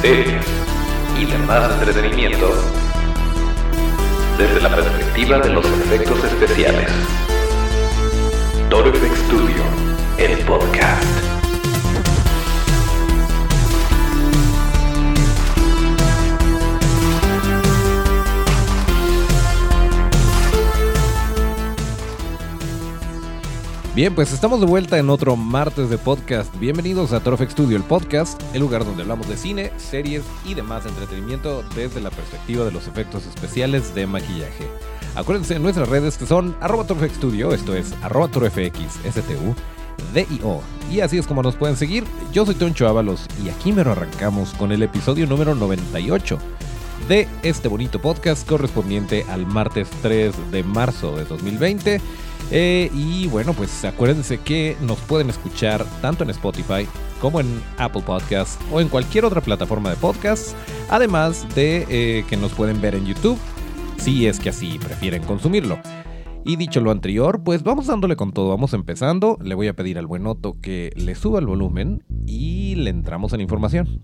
series y demás entretenimiento desde la perspectiva de los efectos especiales. Toro FX Studio, el podcast. Bien, pues estamos de vuelta en otro martes de podcast. Bienvenidos a Torofex Studio, el podcast, el lugar donde hablamos de cine, series y demás entretenimiento desde la perspectiva de los efectos especiales de maquillaje. Acuérdense en nuestras redes que son arroba Studio, esto es arroba STU, DIO. Y así es como nos pueden seguir. Yo soy Toncho Ábalos y aquí me lo arrancamos con el episodio número 98 de este bonito podcast correspondiente al martes 3 de marzo de 2020. Eh, y bueno, pues acuérdense que nos pueden escuchar tanto en Spotify como en Apple Podcasts o en cualquier otra plataforma de podcast, además de eh, que nos pueden ver en YouTube, si es que así prefieren consumirlo. Y dicho lo anterior, pues vamos dándole con todo, vamos empezando, le voy a pedir al buen Otto que le suba el volumen y le entramos en información.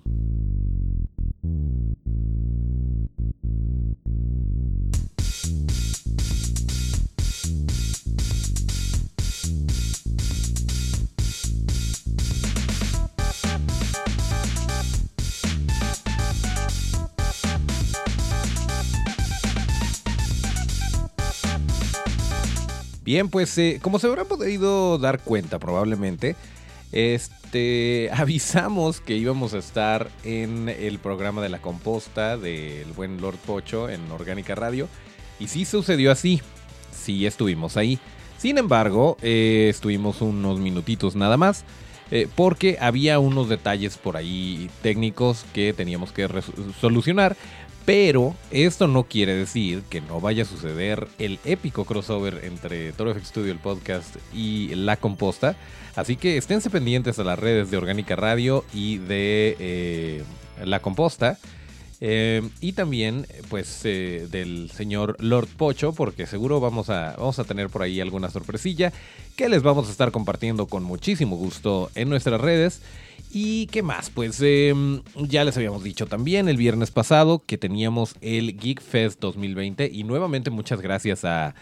Bien, pues eh, como se habrán podido dar cuenta probablemente, este, avisamos que íbamos a estar en el programa de la composta del buen Lord Pocho en Orgánica Radio. Y sí sucedió así, sí estuvimos ahí. Sin embargo, eh, estuvimos unos minutitos nada más. Eh, porque había unos detalles por ahí técnicos que teníamos que solucionar. Pero esto no quiere decir que no vaya a suceder el épico crossover entre Toro FX Studio, el podcast, y La Composta. Así que esténse pendientes a las redes de Orgánica Radio y de eh, La Composta. Eh, y también, pues, eh, del señor Lord Pocho, porque seguro vamos a, vamos a tener por ahí alguna sorpresilla que les vamos a estar compartiendo con muchísimo gusto en nuestras redes. ¿Y qué más? Pues em, ya les habíamos dicho también el viernes pasado que teníamos el Geek Fest 2020 y nuevamente muchas gracias a,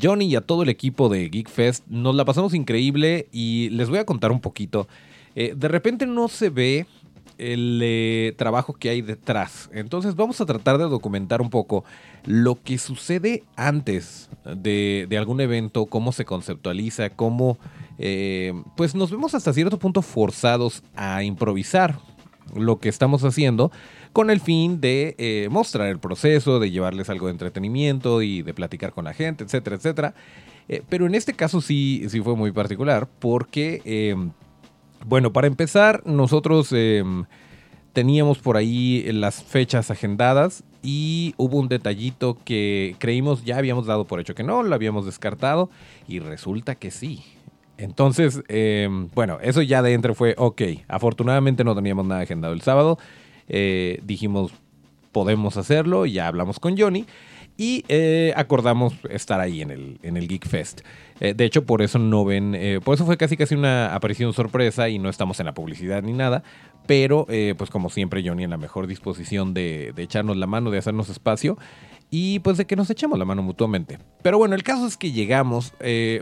Johnny y a todo el equipo de Geek Fest. Nos la pasamos increíble y les voy a contar un poquito. Eh, de repente no se ve el eh, trabajo que hay detrás. Entonces vamos a tratar de documentar un poco lo que sucede antes de, de algún evento, cómo se conceptualiza, cómo eh, pues nos vemos hasta cierto punto forzados a improvisar lo que estamos haciendo con el fin de eh, mostrar el proceso, de llevarles algo de entretenimiento y de platicar con la gente, etcétera, etcétera. Pero en este caso sí, sí fue muy particular porque, bueno, para empezar, nosotros em, teníamos por ahí las fechas agendadas y hubo un detallito que creímos ya habíamos dado por hecho que no, lo habíamos descartado y resulta que sí. Entonces, em, bueno, eso ya de entre fue, ok, afortunadamente no teníamos nada agendado el sábado, eh, dijimos, podemos hacerlo, ya hablamos con Johnny y eh, acordamos estar ahí en el, en el Geek Fest. Eh, de hecho, por eso no ven, por eso fue casi casi una aparición sorpresa y no estamos en la publicidad ni nada, pero pues como siempre Johnny en la mejor disposición de, de echarnos la mano, de hacernos espacio y pues de que nos echemos la mano mutuamente. Pero bueno, el caso es que llegamos,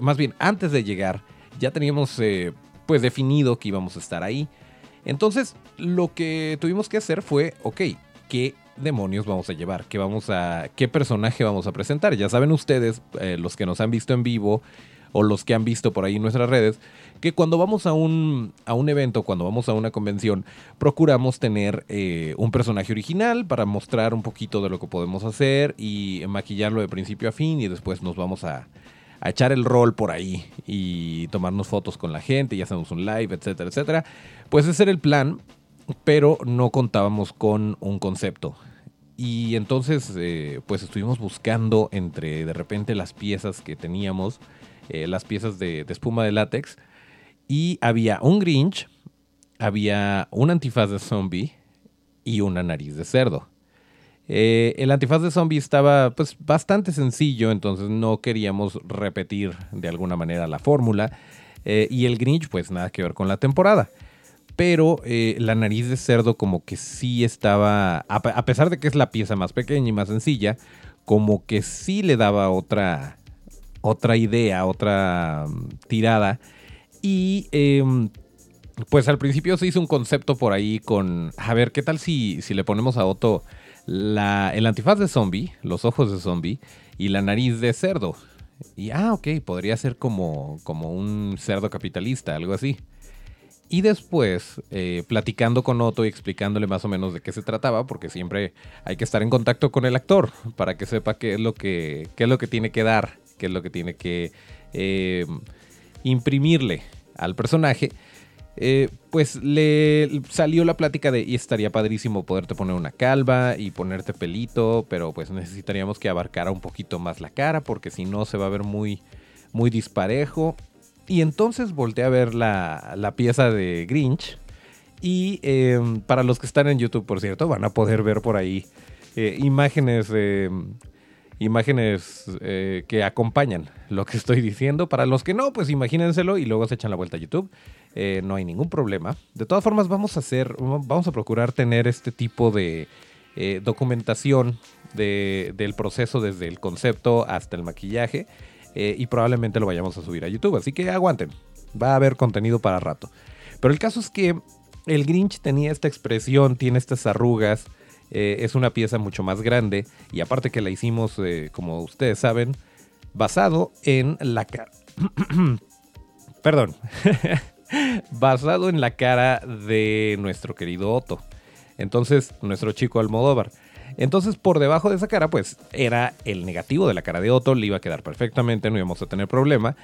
más bien antes de llegar, ya teníamos eh, pues definido que íbamos a estar ahí. Entonces lo que tuvimos que hacer fue, ok, ¿qué demonios vamos a llevar? ¿Qué, vamos a, qué personaje vamos a presentar? Ya saben ustedes, eh, los que nos han visto en vivo o los que han visto por ahí en nuestras redes, que cuando vamos a un, a un evento, cuando vamos a una convención, procuramos tener eh, un personaje original para mostrar un poquito de lo que podemos hacer y maquillarlo de principio a fin y después nos vamos a, a echar el rol por ahí y tomarnos fotos con la gente y hacemos un live, etcétera, etcétera. Pues ese era el plan, pero no contábamos con un concepto. Y entonces, eh, pues estuvimos buscando entre de repente las piezas que teníamos, eh, las piezas de, espuma de látex, y había un Grinch, había un antifaz de zombie y una nariz de cerdo. Eh, el antifaz de zombie estaba pues bastante sencillo, entonces no queríamos repetir de alguna manera la fórmula. Y el Grinch pues nada que ver con la temporada. Pero eh, la nariz de cerdo como que sí estaba, a, pesar de que es la pieza más pequeña y más sencilla, como que sí le daba otra, otra idea, otra mm, tirada. Y em, pues al principio se hizo un concepto por ahí con, a ver, ¿qué tal si, si le ponemos a Otto la, el antifaz de zombie, los ojos de zombie y la nariz de cerdo? Y, ah, ok, podría ser como, como un cerdo capitalista, algo así. Y después, eh, platicando con Otto y explicándole más o menos de qué se trataba, porque siempre hay que estar en contacto con el actor para que sepa qué es lo que, qué es lo que tiene que dar, qué es lo que tiene que eh, imprimirle al personaje. Eh, pues le salió la plática de estaría padrísimo poderte poner una calva y ponerte pelito, pero pues necesitaríamos que abarcara un poquito más la cara porque si no se va a ver muy, muy disparejo. Y entonces volteé a ver la, pieza de Grinch. Y em, para los que están en YouTube, por cierto, van a poder ver por ahí eh, imágenes, imágenes eh, que acompañan lo que estoy diciendo. Para los que no, pues imagínenselo y luego se echan la vuelta a YouTube. Eh, no hay ningún problema. De todas formas, vamos a hacer, vamos a procurar tener este tipo de documentación del proceso desde el concepto hasta el maquillaje. Eh, y probablemente lo vayamos a subir a YouTube. Así que aguanten, va a haber contenido para rato. Pero el caso es que el Grinch tenía esta expresión, tiene estas arrugas, eh, es una pieza mucho más grande y aparte que la hicimos, eh, como ustedes saben, basado en la cara... Perdón. basado en la cara de nuestro querido Otto. Entonces, nuestro chico Almodóvar. Entonces, por debajo de esa cara, pues era el negativo de la cara de Otto, le iba a quedar perfectamente, no íbamos a tener problema.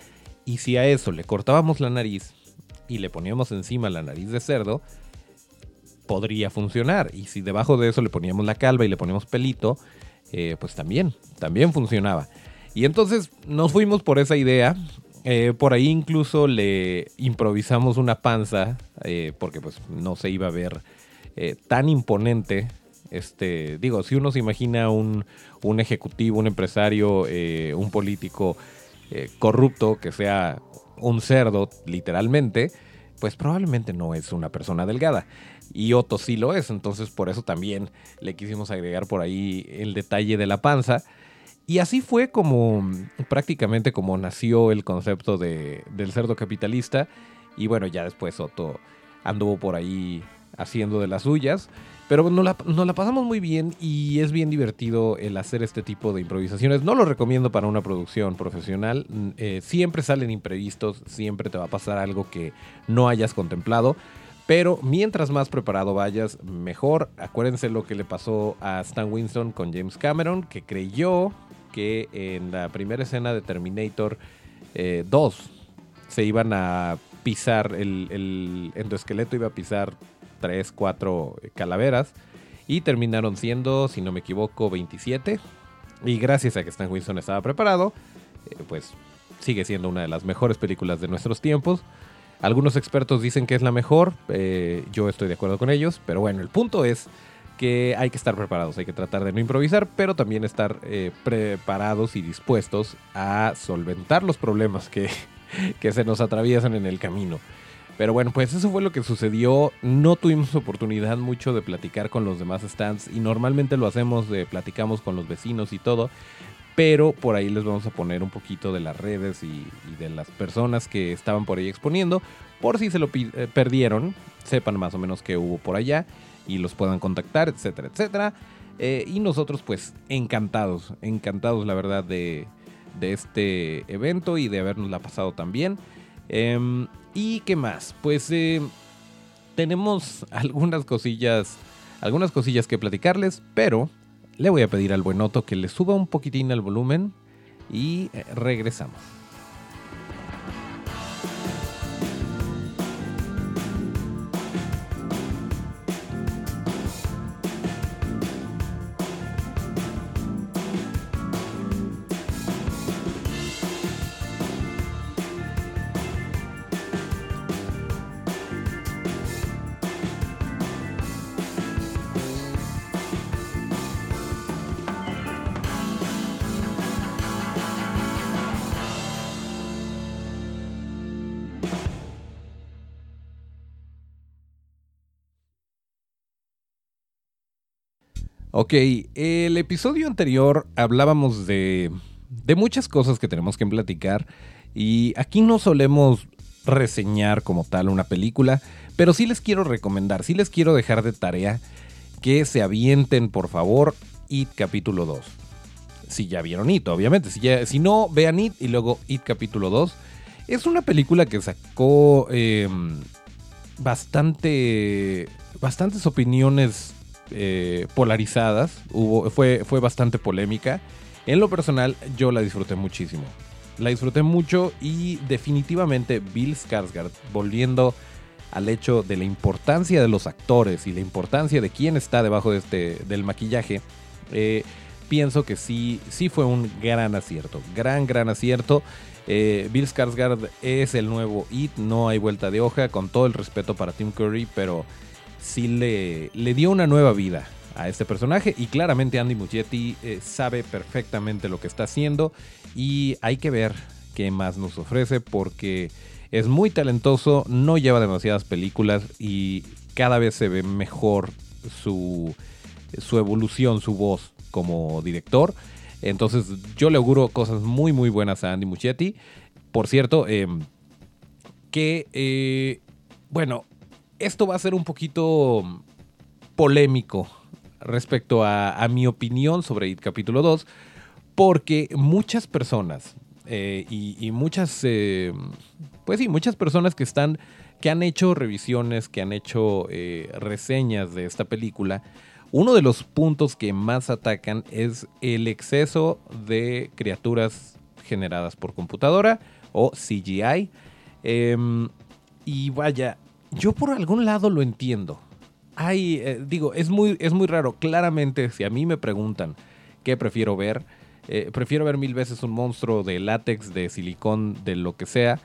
Y si a eso le cortábamos la nariz y le poníamos encima la nariz de cerdo, podría funcionar. Y si debajo de eso le poníamos la calva y le poníamos pelito, eh, pues también, también funcionaba. Y entonces nos fuimos por esa idea. Eh, por ahí incluso le improvisamos una panza, eh, porque pues no se iba a ver tan imponente este, digo, si uno se imagina un, un ejecutivo, un empresario, eh, un político eh, corrupto que sea un cerdo, literalmente, pues probablemente no es una persona delgada. Y Otto sí lo es, entonces por eso también le quisimos agregar por ahí el detalle de la panza. Y así fue como prácticamente como nació el concepto de, del cerdo capitalista. Y bueno, ya después Otto anduvo por ahí haciendo de las suyas. Pero nos la, pasamos muy bien y es bien divertido el hacer este tipo de improvisaciones. No lo recomiendo para una producción profesional. Mm, eh, siempre salen imprevistos, siempre te va a pasar algo que no hayas contemplado. Pero mientras más preparado vayas, mejor. Acuérdense lo que le pasó a Stan Winston con James Cameron, que creyó que en la primera escena de Terminator 2 eh, se iban a pisar, el, el endoesqueleto iba a pisar tres, cuatro calaveras. Y terminaron siendo, si no me equivoco, 27. Y gracias a que Stan Winston estaba preparado, eh, pues sigue siendo una de las mejores películas de nuestros tiempos. Algunos expertos dicen que es la mejor, eh, yo estoy de acuerdo con ellos, pero bueno, el punto es que hay que estar preparados, hay que tratar de no improvisar, pero también estar eh, preparados y dispuestos a solventar los problemas que, que se nos atraviesan en el camino. Pero bueno, pues eso fue lo que sucedió. No tuvimos oportunidad mucho de platicar con los demás stands y normalmente lo hacemos, de platicamos con los vecinos y todo. Pero por ahí les vamos a poner un poquito de las redes y, de las personas que estaban por ahí exponiendo. Por si se lo eh, perdieron, sepan más o menos qué hubo por allá y los puedan contactar, etcétera, etcétera. Eh, y nosotros pues encantados, encantados la verdad de, de este evento y de habernos la pasado también. Em, ¿Y qué más? Pues eh, tenemos algunas cosillas, algunas cosillas que platicarles, pero le voy a pedir al buen Otto que le suba un poquitín al volumen y eh, regresamos. Ok, el episodio anterior hablábamos de, de muchas cosas que tenemos que platicar y aquí no solemos reseñar como tal una película, pero sí les quiero recomendar, sí les quiero dejar de tarea que se avienten por favor It capítulo 2. Si ya vieron It, obviamente, si, ya, si no, vean It y luego It capítulo 2. Es una película que sacó em, bastante, bastantes opiniones eh, polarizadas, Hubo, fue, fue bastante polémica. En lo personal, yo la disfruté muchísimo. La disfruté mucho y definitivamente Bill Skarsgård, volviendo al hecho de la importancia de los actores y la importancia de quién está debajo de este, del maquillaje, eh, pienso que sí, sí fue un gran acierto. Gran, gran acierto. Eh, Bill Skarsgård es el nuevo It, no hay vuelta de hoja, con todo el respeto para Tim Curry, pero sí le, le dio una nueva vida a este personaje y claramente Andy Muschietti eh, sabe perfectamente lo que está haciendo y hay que ver qué más nos ofrece porque es muy talentoso, no lleva demasiadas películas y cada vez se ve mejor su, su evolución, su voz como director. Entonces yo le auguro cosas muy muy buenas a Andy Muschietti. Por cierto, em, que eh, bueno, esto va a ser un poquito polémico respecto a, mi opinión sobre It capítulo 2, porque muchas personas eh, y, muchas, eh, pues sí, muchas personas que están, que han hecho revisiones, que han hecho reseñas de esta película, uno de los puntos que más atacan es el exceso de criaturas generadas por computadora o CGI. Em, y vaya, yo por algún lado lo entiendo. Hay, eh, digo, es muy, es muy raro. Claramente, si a mí me preguntan qué prefiero ver, eh, prefiero ver mil veces un monstruo de látex, de silicón, de lo que sea,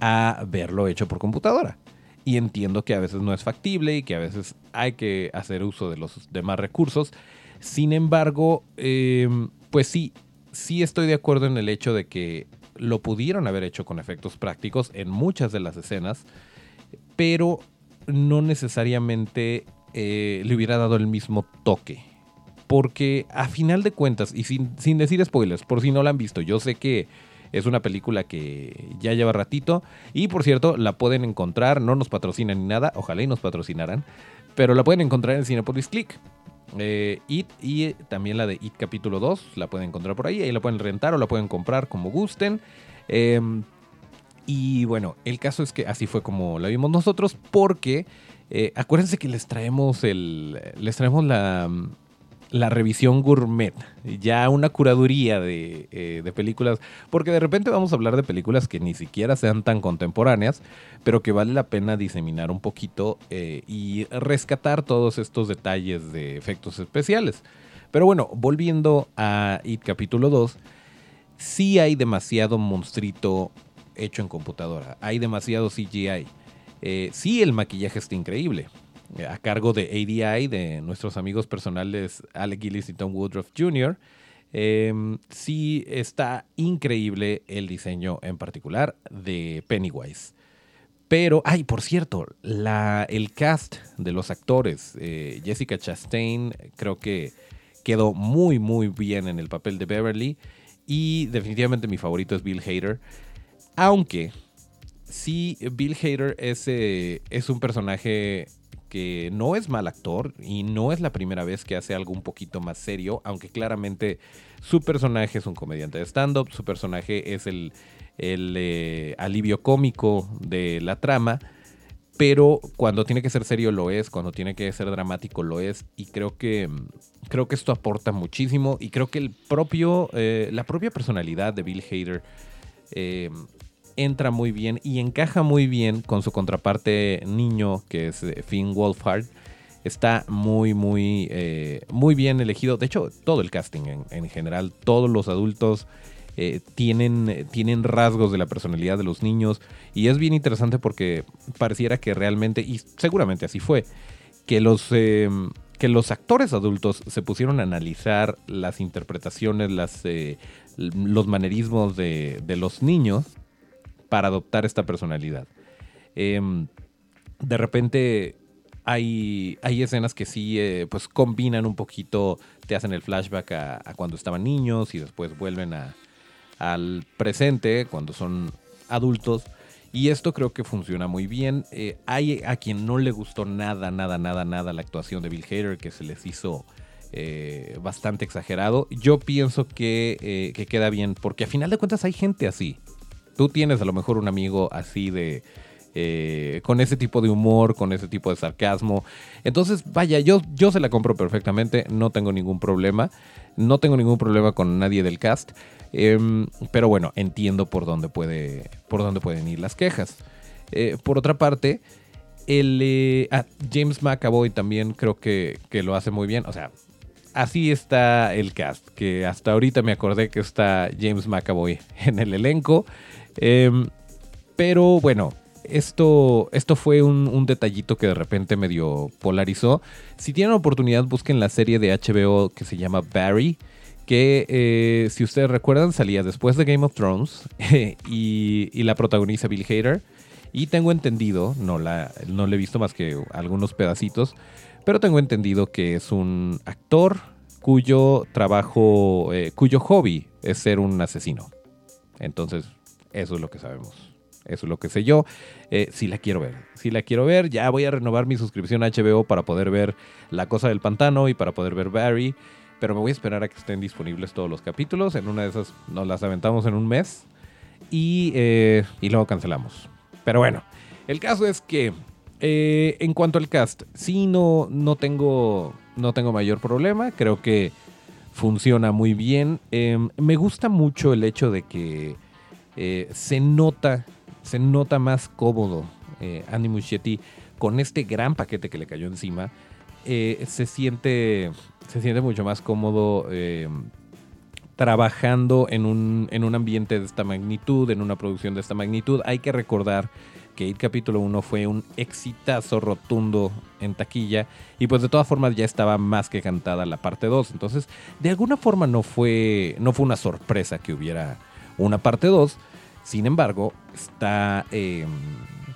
a verlo hecho por computadora y entiendo que a veces no es factible y que a veces hay que hacer uso de los demás recursos. Sin embargo, em, pues sí, sí estoy de acuerdo en el hecho de que lo pudieron haber hecho con efectos prácticos en muchas de las escenas, pero no necesariamente eh, le hubiera dado el mismo toque. Porque a final de cuentas, y sin, sin decir spoilers, por si no la han visto, yo sé que es una película que ya lleva ratito. Y por cierto, la pueden encontrar, no nos patrocinan ni nada, ojalá y nos patrocinaran. Pero la pueden encontrar en Cinepolis Click. Eh, It y también la de It capítulo 2 la pueden encontrar por ahí. Ahí la pueden rentar o la pueden comprar como gusten. Em, y bueno, el caso es que así fue como la vimos nosotros porque eh, acuérdense que les traemos el les traemos la la revisión gourmet, ya una curaduría eh, de, películas, porque de repente vamos a hablar de películas que ni siquiera sean tan contemporáneas, pero que vale la pena diseminar un poquito eh, y rescatar todos estos detalles de efectos especiales. Pero bueno, volviendo a It capítulo 2, sí hay demasiado monstruito hecho en computadora, hay demasiado CGI. Eh, sí, el maquillaje está increíble a cargo de ADI, de nuestros amigos personales Alec Gillis y Tom Woodruff Jr. Em, sí está increíble el diseño en particular de Pennywise. Pero, ay, por cierto, la, el cast de los actores, eh, Jessica Chastain, creo que quedó muy, muy bien en el papel de Beverly. Y definitivamente mi favorito es Bill Hader. Aunque sí, Bill Hader es, eh, es un personaje que no es mal actor y no es la primera vez que hace algo un poquito más serio, aunque claramente su personaje es un comediante de stand-up, su personaje es el, eh, alivio cómico de la trama, pero cuando tiene que ser serio lo es, cuando tiene que ser dramático lo es, y creo que, creo que esto aporta muchísimo, y creo que el propio, eh, la propia personalidad de Bill Hader entra muy bien y encaja muy bien con su contraparte niño, que es eh, Finn Wolfhard. Está muy, muy, eh, muy bien elegido. De hecho, todo el casting en, general, todos los adultos eh, tienen, tienen rasgos de la personalidad de los niños. Y es bien interesante porque pareciera que realmente, y seguramente así fue, que los, que los actores adultos se pusieron a analizar las interpretaciones, las, los manerismos de, de los niños para adoptar esta personalidad. Em, de repente hay, hay escenas que sí, eh, pues combinan un poquito, te hacen el flashback a, cuando estaban niños y después vuelven a, al presente cuando son adultos. Y esto creo que funciona muy bien. Eh, hay a quien no le gustó nada, nada, nada, nada la actuación de Bill Hader, que se les hizo eh, bastante exagerado. Yo pienso que, que, queda bien, porque a final de cuentas hay gente así. Tú tienes a lo mejor un amigo así de, eh, con ese tipo de humor, con ese tipo de sarcasmo. Entonces, vaya, yo, yo se la compro perfectamente, no tengo ningún problema, no tengo ningún problema con nadie del cast, em, pero bueno, entiendo por dónde, puede, por dónde pueden ir las quejas. Eh, por otra parte, el, eh, ah, James McAvoy también creo que, que lo hace muy bien, o sea, así está el cast, que hasta ahorita me acordé que está James McAvoy en el elenco. Em, pero bueno, esto, esto fue un, detallito que de repente medio polarizó. Si tienen oportunidad, busquen la serie de HBO que se llama Barry. Que eh, si ustedes recuerdan salía después de Game of Thrones y, la protagoniza Bill Hader. Y tengo entendido, no la, no le he visto más que algunos pedacitos, pero tengo entendido que es un actor cuyo trabajo, eh, cuyo hobby es ser un asesino. Entonces, eso es lo que sabemos. Eso es lo que sé yo. Eh, si la quiero ver. Si la quiero ver, ya voy a renovar mi suscripción a HBO para poder ver La Cosa del Pantano y para poder ver Barry. Pero me voy a esperar a que estén disponibles todos los capítulos. En una de esas nos las aventamos en un mes. Y, eh, y luego cancelamos. Pero bueno, el caso es que eh, en cuanto al cast, sí no, no, tengo, no tengo mayor problema. Creo que funciona muy bien. Em, me gusta mucho el hecho de que se nota se nota más cómodo eh, Andy Muschietti con este gran paquete que le cayó encima. Eh, se, siente, se siente mucho más cómodo eh, trabajando en un, en un ambiente de esta magnitud, en una producción de esta magnitud. Hay que recordar que It Capítulo 1 fue un exitazo rotundo en taquilla y pues de todas formas ya estaba más que cantada la parte 2. Entonces, de alguna forma no fue, no fue una sorpresa que hubiera una parte 2. Sin embargo, está, em,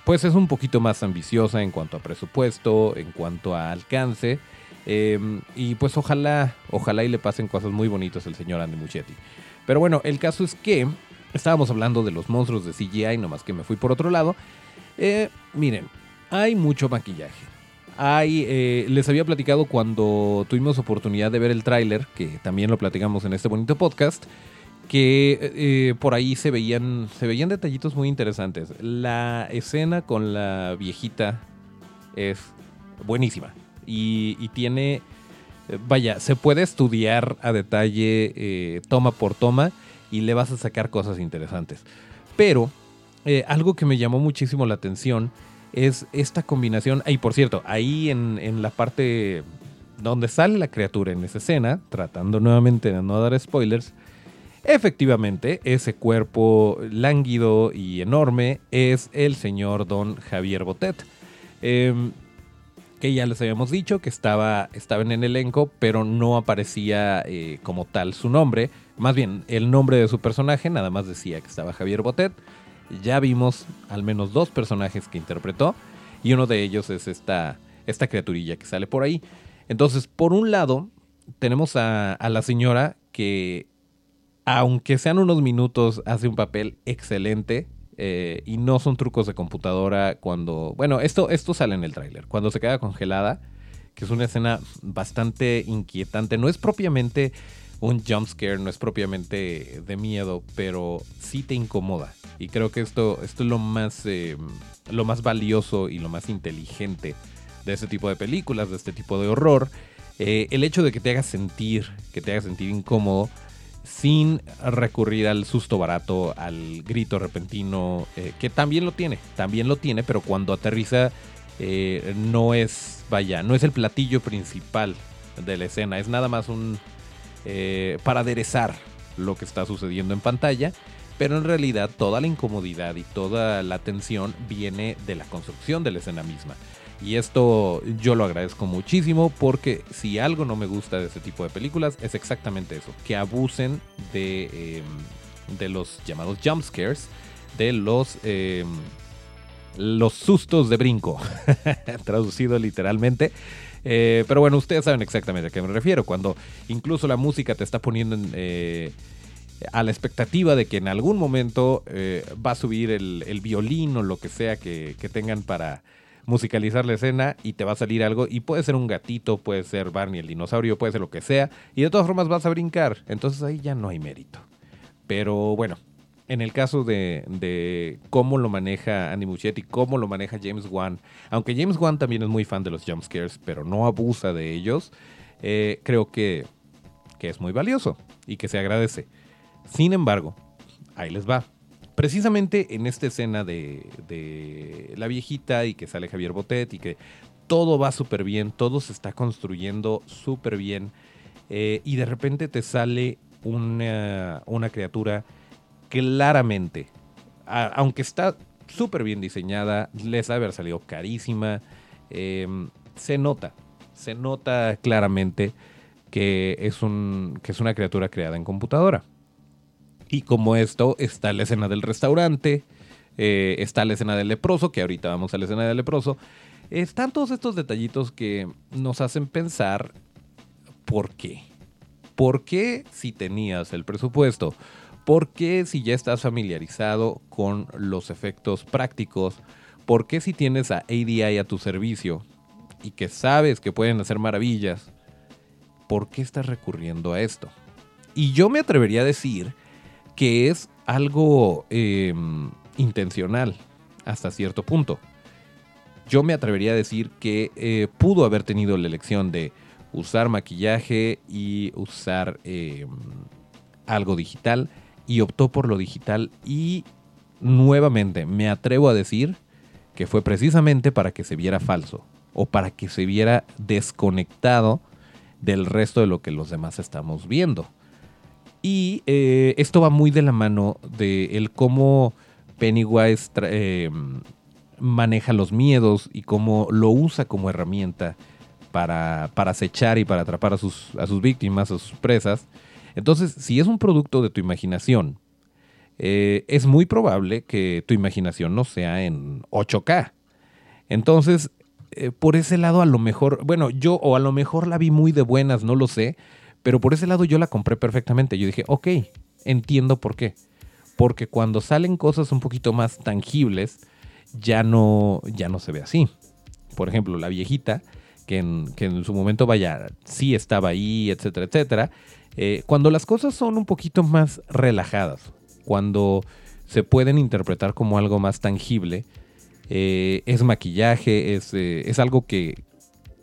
pues es un poquito más ambiciosa en cuanto a presupuesto, en cuanto a alcance. Em, y pues ojalá, ojalá y le pasen cosas muy bonitas al señor Andy Muchetti. Pero bueno, el caso es que estábamos hablando de los monstruos de CGI, nomás que me fui por otro lado. Eh, miren, hay mucho maquillaje. Hay, eh, les había platicado cuando tuvimos oportunidad de ver el tráiler, que también lo platicamos en este bonito podcast que eh, por ahí se veían, se veían detallitos muy interesantes. La escena con la viejita es buenísima y, tiene, eh, vaya, se puede estudiar a detalle eh, toma por toma y le vas a sacar cosas interesantes. Pero algo que me llamó muchísimo la atención es esta combinación. Y por cierto, ahí en, en la parte donde sale la criatura en esa escena, tratando nuevamente de no dar spoilers, Efectivamente, ese cuerpo lánguido y enorme es el señor don Javier Botet. Em, que ya les habíamos dicho que estaba, estaba en el elenco, pero no aparecía eh, como tal su nombre. Más bien, el nombre de su personaje nada más decía que estaba Javier Botet. Ya vimos al menos dos personajes que interpretó y uno de ellos es esta, esta criaturilla que sale por ahí. Entonces, por un lado, tenemos a, a la señora que aunque sean unos minutos, hace un papel excelente. Eh, y no son trucos de computadora cuando... Bueno, esto, esto sale en el tráiler. Cuando se queda congelada, que es una escena bastante inquietante. No es propiamente un jump scare, no es propiamente de miedo, pero sí te incomoda. Y creo que esto, esto es lo más, eh, lo más valioso y lo más inteligente de este tipo de películas, de este tipo de horror. Eh, el hecho de que te haga sentir, que te haga sentir incómodo, sin recurrir al susto barato, al grito repentino, eh, que también lo tiene, también lo tiene, pero cuando aterriza eh, no es, vaya, no es el platillo principal de la escena, es nada más un, eh, para aderezar lo que está sucediendo en pantalla, pero en realidad toda la incomodidad y toda la tensión viene de la construcción de la escena misma. Y esto yo lo agradezco muchísimo porque si algo no me gusta de este tipo de películas es exactamente eso, que abusen de, em, de los llamados jump scares, de los... Em, los sustos de brinco, traducido literalmente. Eh, pero bueno, ustedes saben exactamente a qué me refiero. Cuando incluso la música te está poniendo eh, a la expectativa de que en algún momento eh, va a subir el, violín o lo que sea que, tengan para musicalizar la escena y te va a salir algo. Y puede ser un gatito, puede ser Barney el dinosaurio, puede ser lo que sea. Y de todas formas vas a brincar. Entonces ahí ya no hay mérito. Pero bueno, en el caso de, cómo lo maneja Andy Muschietti, cómo lo maneja James Wan, aunque James Wan también es muy fan de los jumpscares, pero no abusa de ellos, eh, creo que, que es muy valioso y que se agradece. Sin embargo, ahí les va. Precisamente en esta escena de, la viejita y que sale Javier Botet y que todo va súper bien, todo se está construyendo súper bien eh, y de repente te sale una, una criatura claramente, aunque está súper bien diseñada, les ha haber salido carísima, em, se nota, se nota claramente que es, un, que es una criatura creada en computadora. Y como esto, está la escena del restaurante, eh, está la escena del leproso, que ahorita vamos a la escena del leproso. Están todos estos detallitos que nos hacen pensar por qué. ¿Por qué si tenías el presupuesto? ¿Por qué si ya estás familiarizado con los efectos prácticos? ¿Por qué si tienes a ADI a tu servicio y que sabes que pueden hacer maravillas? ¿Por qué estás recurriendo a esto? Y yo me atrevería a decir que es algo em, intencional hasta cierto punto. Yo me atrevería a decir que eh, pudo haber tenido la elección de usar maquillaje y usar em, algo digital y optó por lo digital y nuevamente me atrevo a decir que fue precisamente para que se viera falso o para que se viera desconectado del resto de lo que los demás estamos viendo. Y eh, esto va muy de la mano de el cómo Pennywise eh, maneja los miedos y cómo lo usa como herramienta para, para acechar y para atrapar a sus, a sus víctimas, a sus presas. Entonces, si es un producto de tu imaginación, eh, es muy probable que tu imaginación no sea en 8K. Entonces, por ese lado a lo mejor, bueno, yo o a lo mejor la vi muy de buenas, no lo sé, pero por ese lado yo la compré perfectamente. Yo dije, ok, entiendo por qué. Porque cuando salen cosas un poquito más tangibles, ya no, ya no se ve así. Por ejemplo, la viejita, que en, que en su momento, vaya, sí estaba ahí, etcétera, etcétera. Eh, cuando las cosas son un poquito más relajadas, cuando se pueden interpretar como algo más tangible, eh, es maquillaje, es, eh, es algo que,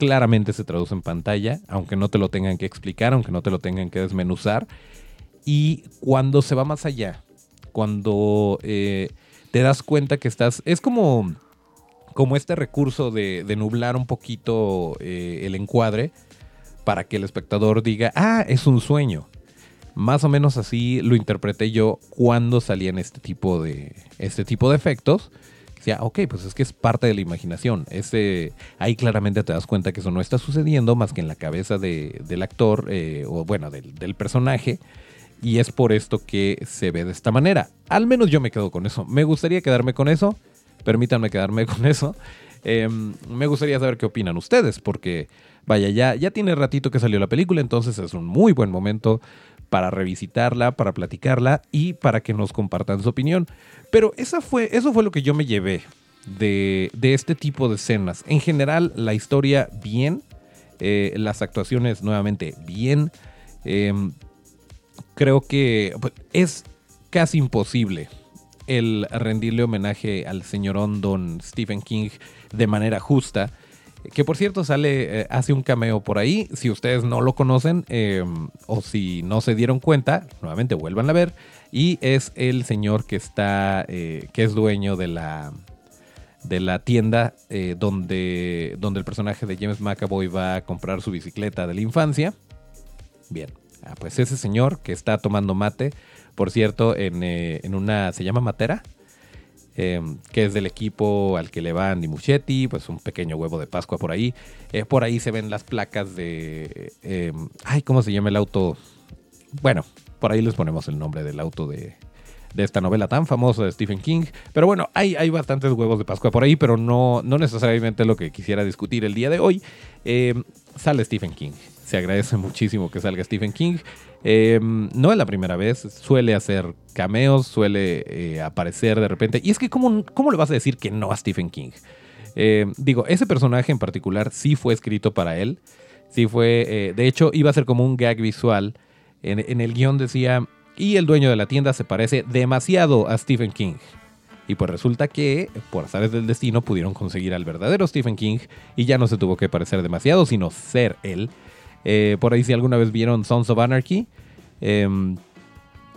claramente se traduce en pantalla, aunque no te lo tengan que explicar, aunque no te lo tengan que desmenuzar. Y cuando se va más allá, cuando eh, te das cuenta que estás, es como, como este recurso de, nublar un poquito eh, el encuadre para que el espectador diga, ah, es un sueño. Más o menos así lo interpreté yo cuando salían este tipo de, este tipo de efectos decía, ok, pues es que es parte de la imaginación. Ese, ahí claramente te das cuenta que eso no está sucediendo más que en la cabeza del actor, eh, o bueno, del, personaje. Y es por esto que se ve de esta manera. Al menos yo me quedo con eso. Me gustaría quedarme con eso. Permítanme quedarme con eso. Em, me gustaría saber qué opinan ustedes, porque vaya, ya, ya tiene ratito que salió la película, entonces es un muy buen momento para revisitarla, para platicarla y para que nos compartan su opinión. Pero esa fue, eso fue lo que yo me llevé de, este tipo de escenas. En general, la historia bien, eh, las actuaciones nuevamente bien. Em, creo que pues, es casi imposible el rendirle homenaje al señorón Don Stephen King de manera justa que por cierto sale, eh, hace un cameo por ahí. Si ustedes no lo conocen em, o si no se dieron cuenta, nuevamente vuelvan a ver. Y es el señor que está, eh, que es dueño de la, de la tienda eh, donde, donde el personaje de James McAvoy va a comprar su bicicleta de la infancia. Bien, ah, pues ese señor que está tomando mate, por cierto, en, en una, ¿se llama matera? Em, que es del equipo al que le va Andy Muchetti, pues un pequeño huevo de Pascua por ahí. Eh, por ahí se ven las placas de... Em, ay, ¿cómo se llama el auto? Bueno, por ahí les ponemos el nombre del auto de, de esta novela tan famosa de Stephen King. Pero bueno, hay, hay bastantes huevos de Pascua por ahí, pero no, no necesariamente lo que quisiera discutir el día de hoy. Eh, sale Stephen King. Se agradece muchísimo que salga Stephen King. Eh, no es la primera vez, suele hacer cameos, suele eh, aparecer de repente. Y es que, ¿cómo, ¿cómo le vas a decir que no a Stephen King? digo, ese personaje en particular sí fue escrito para él. Sí fue, de hecho, iba a ser como un gag visual. En, en el guion decía, y el dueño de la tienda se parece demasiado a Stephen King. Y pues resulta que, por azares del destino, pudieron conseguir al verdadero Stephen King y ya no se tuvo que parecer demasiado, sino ser él. Eh, por ahí si alguna vez vieron Sons of Anarchy, em,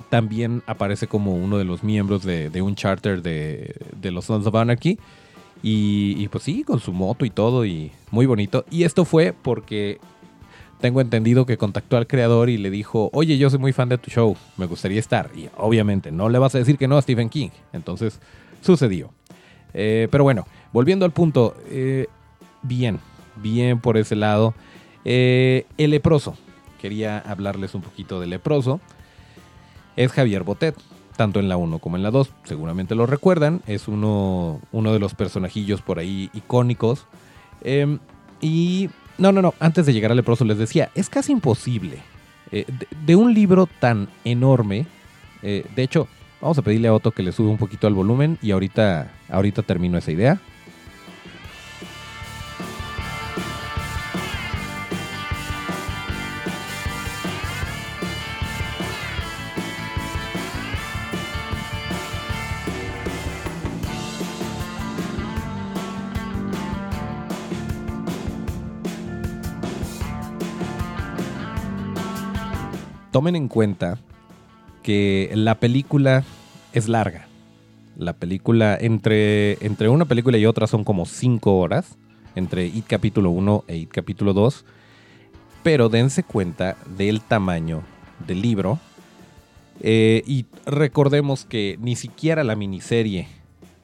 también aparece como uno de los miembros de, un charter de, los Sons of Anarchy. Y, y, pues sí, con su moto y todo, y muy bonito. Y esto fue porque tengo entendido que contactó al creador y le dijo, oye, yo soy muy fan de tu show, me gustaría estar. Y obviamente no le vas a decir que no a Stephen King. Entonces sucedió. Eh, pero bueno, volviendo al punto, eh, bien, bien por ese lado. Eh, el leproso, quería hablarles un poquito del leproso. Es Javier Botet, tanto en la 1 como en la 2, seguramente lo recuerdan. Es uno, uno de los personajillos por ahí icónicos. Em, y no, no, no. Antes de llegar al leproso les decía, es casi imposible. Eh, de, un libro tan enorme. Eh, de hecho, vamos a pedirle a Otto que le sube un poquito al volumen y ahorita, ahorita termino esa idea. Tomen en cuenta que la película es larga. La película, entre, entre una película y otra son como 5 horas, entre IT capítulo 1 e IT capítulo 2. Pero dense cuenta del tamaño del libro. Eh, y recordemos que ni siquiera la miniserie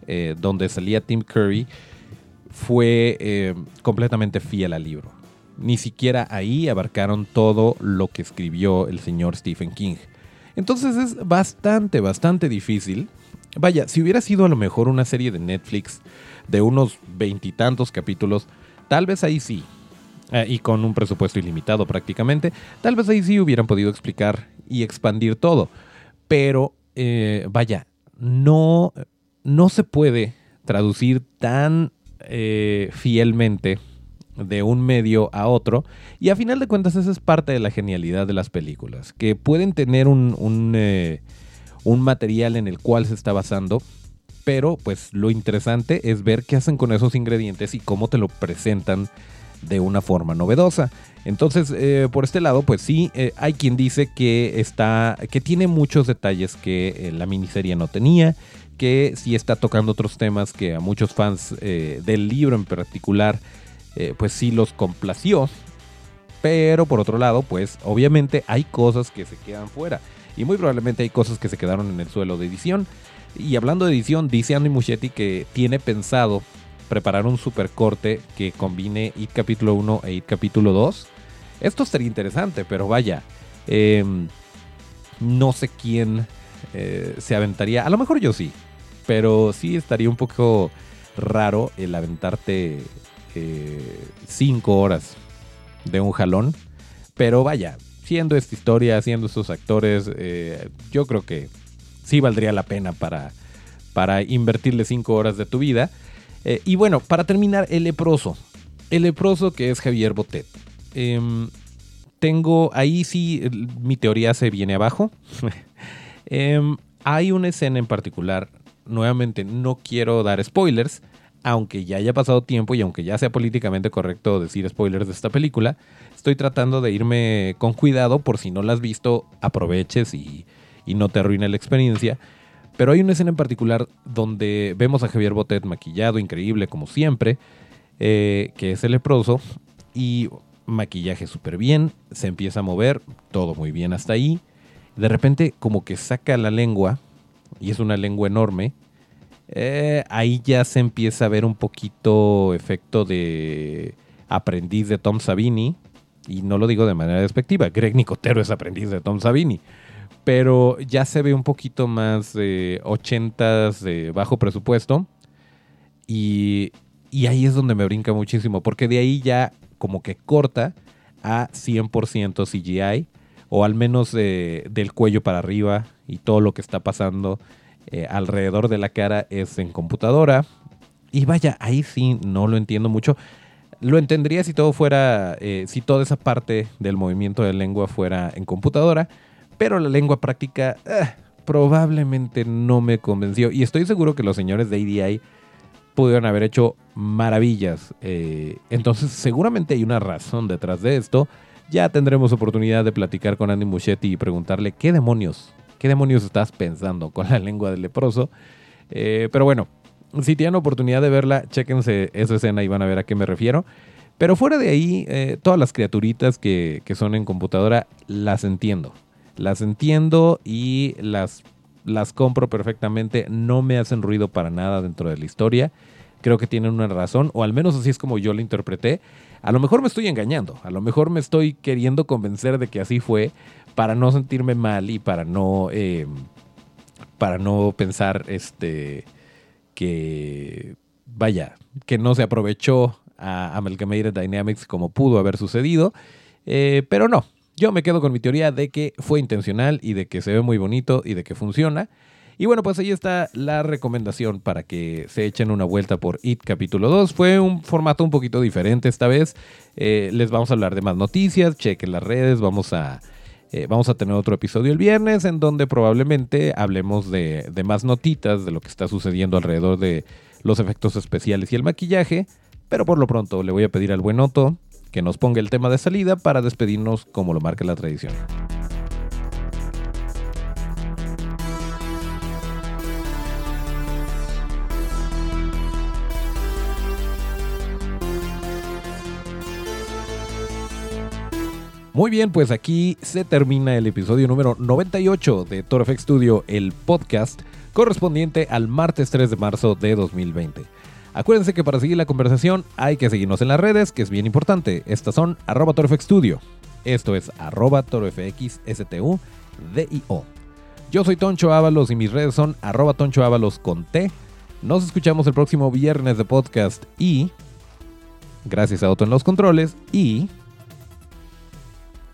eh, donde salía Tim Curry fue eh, completamente fiel al libro ni siquiera ahí abarcaron todo lo que escribió el señor Stephen King. Entonces es bastante, bastante difícil. Vaya, si hubiera sido a lo mejor una serie de Netflix de unos veintitantos capítulos, tal vez ahí sí, eh, y con un presupuesto ilimitado prácticamente, tal vez ahí sí hubieran podido explicar y expandir todo. Pero, eh, vaya, no, no se puede traducir tan eh, fielmente de un medio a otro. Y a final de cuentas esa es parte de la genialidad de las películas, que pueden tener un, un, eh, un material en el cual se está basando, pero pues lo interesante es ver qué hacen con esos ingredientes y cómo te lo presentan de una forma novedosa. Entonces, eh, por este lado, pues sí, eh, hay quien dice que está, que tiene muchos detalles que la miniserie no tenía, que sí está tocando otros temas que a muchos fans del libro en particular eh, pues sí los complació. Pero por otro lado, pues obviamente hay cosas que se quedan fuera. Y muy probablemente hay cosas que se quedaron en el suelo de edición. Y hablando de edición, dice Andy Muschietti que tiene pensado preparar un super corte que combine IT capítulo 1 e IT capítulo 2. Esto sería interesante, pero vaya, em, no sé quién eh, se aventaría. A lo mejor yo sí, pero sí estaría un poco raro el aventarte cinco horas de un jalón. Pero vaya, siendo esta historia, siendo estos actores, eh, yo creo que sí valdría la pena para, para invertirle cinco horas de tu vida. Eh, y bueno, para terminar, el leproso. El leproso que es Javier Botet. Em, tengo, ahí sí, mi teoría se viene abajo. Em, hay una escena en particular, nuevamente no quiero dar spoilers, aunque ya haya pasado tiempo y aunque ya sea políticamente correcto decir spoilers de esta película, estoy tratando de irme con cuidado por si no la has visto, aproveches y, no te arruine la experiencia. Pero hay una escena en particular donde vemos a Javier Botet maquillado, increíble como siempre, eh, que es el leproso, y maquillaje súper bien, se empieza a mover, todo muy bien hasta ahí. De repente como que saca la lengua, y es una lengua enorme, eh, ahí ya se empieza a ver un poquito efecto de aprendiz de Tom Savini. Y no lo digo de manera despectiva. Greg Nicotero es aprendiz de Tom Savini. pero ya se ve un poquito más de 80s de bajo presupuesto. Y, y ahí es donde me brinca muchísimo, porque de ahí ya como que corta a 100% CGI, o al menos del cuello para arriba y todo lo que está pasando eh, alrededor de la cara es en computadora. Y vaya, ahí sí no lo entiendo mucho. Lo entendería si todo fuera, eh, si toda esa parte del movimiento de lengua fuera en computadora, pero la lengua práctica eh, probablemente no me convenció. Y estoy seguro que los señores de ADI pudieron haber hecho maravillas. entonces seguramente hay una razón detrás de esto. Ya tendremos oportunidad de platicar con Andy Muschietti y preguntarle qué demonios, qué demonios estás pensando con la lengua del leproso. Eh, pero bueno, si tienen oportunidad de verla, chéquense esa escena y van a ver a qué me refiero. Pero fuera de ahí, eh, todas las criaturitas que, son en computadora, las entiendo. Las entiendo y las, las compro perfectamente. No me hacen ruido para nada dentro de la historia. Creo que tienen una razón, o al menos así es como yo la interpreté. A lo mejor me estoy engañando, a lo mejor me estoy queriendo convencer de que así fue para no sentirme mal y para no, eh, para no pensar este, que, vaya, que no se aprovechó a Amalgamated Dynamics como pudo haber sucedido. Eh, pero no, yo me quedo con mi teoría de que fue intencional y de que se ve muy bonito y de que funciona. Y bueno, pues ahí está la recomendación para que se echen una vuelta por It capítulo 2. Fue un formato un poquito diferente esta vez. Eh, les vamos a hablar de más noticias, chequen las redes, vamos a... Eh, vamos a tener otro episodio el viernes en donde probablemente hablemos de, de más notitas de lo que está sucediendo alrededor de los efectos especiales y el maquillaje. Pero por lo pronto le voy a pedir al buen Otto que nos ponga el tema de salida para despedirnos como lo marca la tradición. Muy bien, pues aquí se termina el episodio número 98 de Toro Studio, el podcast correspondiente al martes 3 de marzo de 2020. Acuérdense que para seguir la conversación hay que seguirnos en las redes, que es bien importante. Estas son arroba Studio. Esto es arroba torofxstu DIO. Yo soy Toncho Ábalos y mis redes son arroba Toncho Ábalos con T. Nos escuchamos el próximo viernes de podcast y... Gracias a Otto en los controles y...